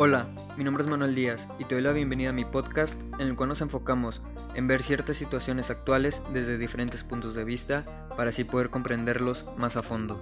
Hola, mi nombre es Manuel Díaz y te doy la bienvenida a mi podcast en el cual nos enfocamos en ver ciertas situaciones actuales desde diferentes puntos de vista para así poder comprenderlos más a fondo.